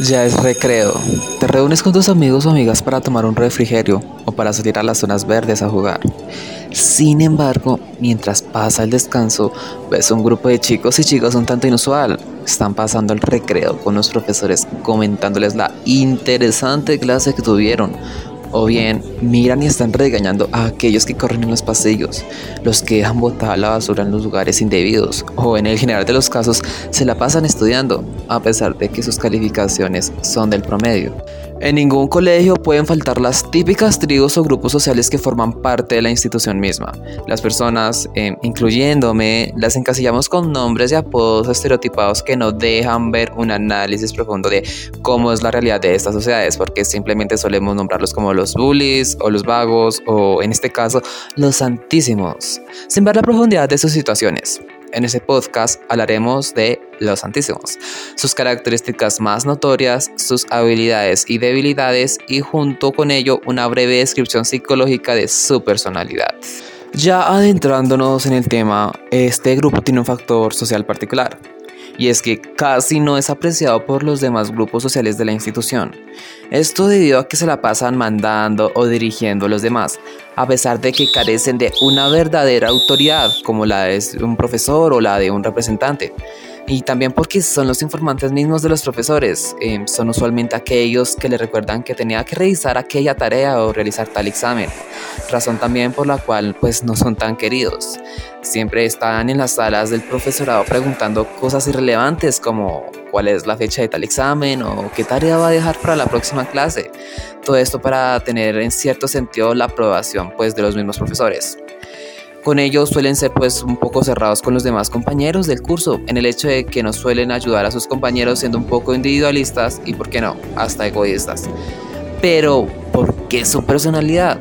Ya es recreo. Te reúnes con tus amigos o amigas para tomar un refrigerio o para salir a las zonas verdes a jugar. Sin embargo, mientras pasa el descanso, ves un grupo de chicos y chicas un tanto inusual. Están pasando el recreo con los profesores comentándoles la interesante clase que tuvieron o bien miran y están regañando a aquellos que corren en los pasillos, los que dejan botada la basura en los lugares indebidos, o en el general de los casos se la pasan estudiando, a pesar de que sus calificaciones son del promedio. En ningún colegio pueden faltar las típicas tribus o grupos sociales que forman parte de la institución misma. Las personas, eh, incluyéndome, las encasillamos con nombres y apodos estereotipados que no dejan ver un análisis profundo de cómo es la realidad de estas sociedades, porque simplemente solemos nombrarlos como los bullies o los vagos o, en este caso, los santísimos, sin ver la profundidad de sus situaciones. En ese podcast hablaremos de los santísimos, sus características más notorias, sus habilidades y debilidades y junto con ello una breve descripción psicológica de su personalidad. Ya adentrándonos en el tema, este grupo tiene un factor social particular, y es que casi no es apreciado por los demás grupos sociales de la institución. Esto debido a que se la pasan mandando o dirigiendo a los demás, a pesar de que carecen de una verdadera autoridad como la de un profesor o la de un representante y también porque son los informantes mismos de los profesores. Em, son usualmente aquellos que le recuerdan que tenía que revisar aquella tarea o realizar tal examen, razón también por la cual pues no son tan queridos. Siempre están en las salas del profesorado preguntando cosas irrelevantes como cuál es la fecha de tal examen o qué tarea va a dejar para la próxima clase. Todo esto para tener en cierto sentido la aprobación pues de los mismos profesores. Con ellos suelen ser pues un poco cerrados con los demás compañeros del curso, en el hecho de que no suelen ayudar a sus compañeros siendo un poco individualistas y, por qué no, hasta egoístas. Pero, ¿por qué su personalidad?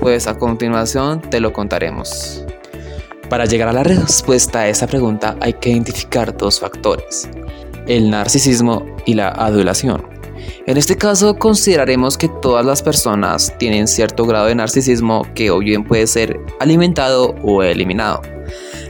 Pues a continuación te lo contaremos. Para llegar a la respuesta a esa pregunta hay que identificar dos factores, el narcisismo y la adulación. En este caso consideraremos que todas las personas tienen cierto grado de narcisismo que o bien puede ser alimentado o eliminado.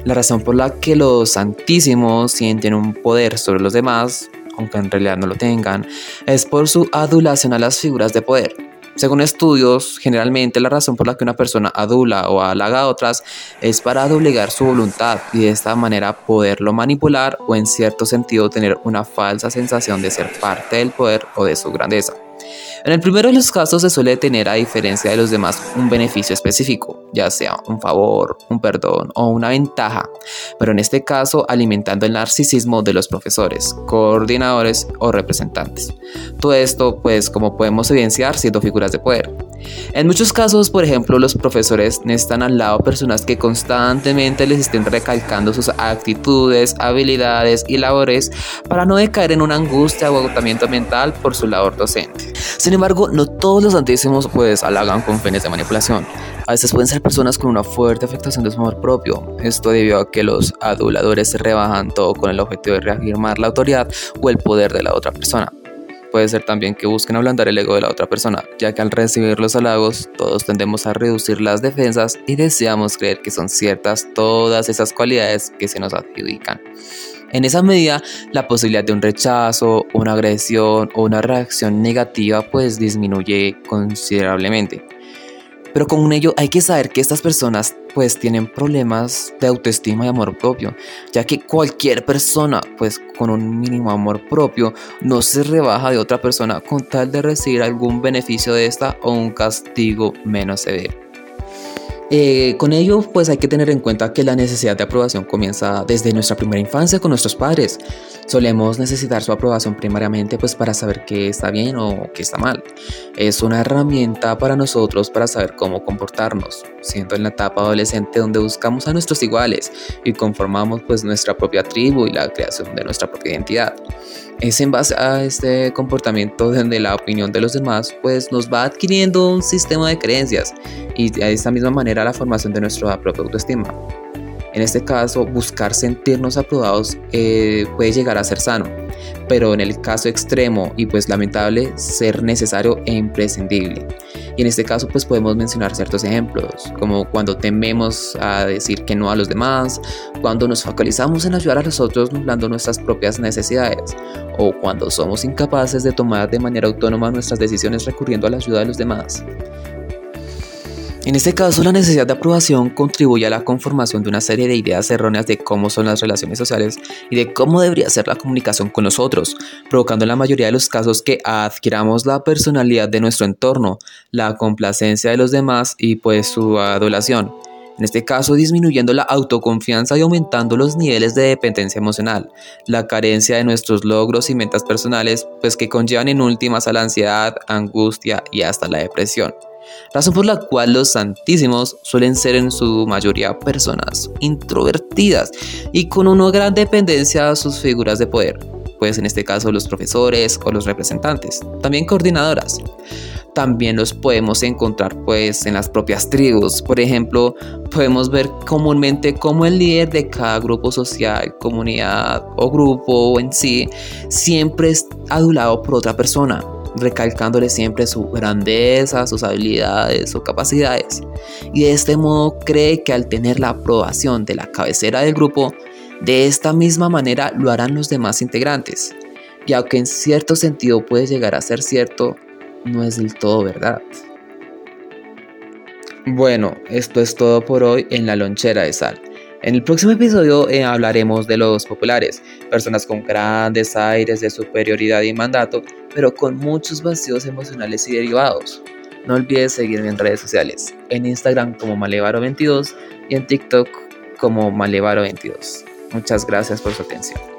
La razón por la que los santísimos sienten un poder sobre los demás, aunque en realidad no lo tengan, es por su adulación a las figuras de poder. Según estudios, generalmente la razón por la que una persona adula o halaga a otras es para doblegar su voluntad y de esta manera poderlo manipular o en cierto sentido tener una falsa sensación de ser parte del poder o de su grandeza. En el primero de los casos se suele tener a diferencia de los demás un beneficio específico, ya sea un favor, un perdón o una ventaja, pero en este caso alimentando el narcisismo de los profesores, coordinadores o representantes. Todo esto pues como podemos evidenciar siendo figuras de poder. En muchos casos, por ejemplo, los profesores necesitan al lado personas que constantemente les estén recalcando sus actitudes, habilidades y labores para no decaer en una angustia o agotamiento mental por su labor docente. Sin embargo, no todos los santísimos pues halagan con fines de manipulación. A veces pueden ser personas con una fuerte afectación de su amor propio. Esto debido a que los aduladores se rebajan todo con el objetivo de reafirmar la autoridad o el poder de la otra persona. Puede ser también que busquen ablandar el ego de la otra persona, ya que al recibir los halagos todos tendemos a reducir las defensas y deseamos creer que son ciertas todas esas cualidades que se nos adjudican. En esa medida, la posibilidad de un rechazo, una agresión o una reacción negativa pues disminuye considerablemente. Pero con ello hay que saber que estas personas pues tienen problemas de autoestima y amor propio, ya que cualquier persona pues con un mínimo amor propio no se rebaja de otra persona con tal de recibir algún beneficio de esta o un castigo menos severo. Eh, con ello, pues hay que tener en cuenta que la necesidad de aprobación comienza desde nuestra primera infancia con nuestros padres. Solemos necesitar su aprobación primariamente pues para saber qué está bien o qué está mal. Es una herramienta para nosotros para saber cómo comportarnos, siendo en la etapa adolescente donde buscamos a nuestros iguales y conformamos pues nuestra propia tribu y la creación de nuestra propia identidad. Es en base a este comportamiento donde la opinión de los demás pues nos va adquiriendo un sistema de creencias y de esta misma manera la formación de nuestra propia autoestima. En este caso, buscar sentirnos aprobados eh, puede llegar a ser sano, pero en el caso extremo y pues lamentable, ser necesario e imprescindible. Y en este caso pues podemos mencionar ciertos ejemplos, como cuando tememos a decir que no a los demás, cuando nos focalizamos en ayudar a los otros nublando nuestras propias necesidades, o cuando somos incapaces de tomar de manera autónoma nuestras decisiones recurriendo a la ayuda de los demás. En este caso, la necesidad de aprobación contribuye a la conformación de una serie de ideas erróneas de cómo son las relaciones sociales y de cómo debería ser la comunicación con nosotros, provocando en la mayoría de los casos que adquiramos la personalidad de nuestro entorno, la complacencia de los demás y pues su adulación. En este caso, disminuyendo la autoconfianza y aumentando los niveles de dependencia emocional, la carencia de nuestros logros y metas personales, pues que conllevan en últimas a la ansiedad, angustia y hasta la depresión razón por la cual los santísimos suelen ser en su mayoría personas introvertidas y con una gran dependencia a sus figuras de poder, pues en este caso los profesores o los representantes, también coordinadoras. También los podemos encontrar pues en las propias tribus. Por ejemplo, podemos ver comúnmente cómo el líder de cada grupo social, comunidad o grupo en sí siempre es adulado por otra persona recalcándole siempre su grandeza, sus habilidades o capacidades. Y de este modo cree que al tener la aprobación de la cabecera del grupo, de esta misma manera lo harán los demás integrantes. Y aunque en cierto sentido puede llegar a ser cierto, no es del todo verdad. Bueno, esto es todo por hoy en la lonchera de sal. En el próximo episodio eh, hablaremos de los populares, personas con grandes aires de superioridad y mandato, pero con muchos vacíos emocionales y derivados. No olvides seguirme en redes sociales, en Instagram como Malevaro22 y en TikTok como Malevaro22. Muchas gracias por su atención.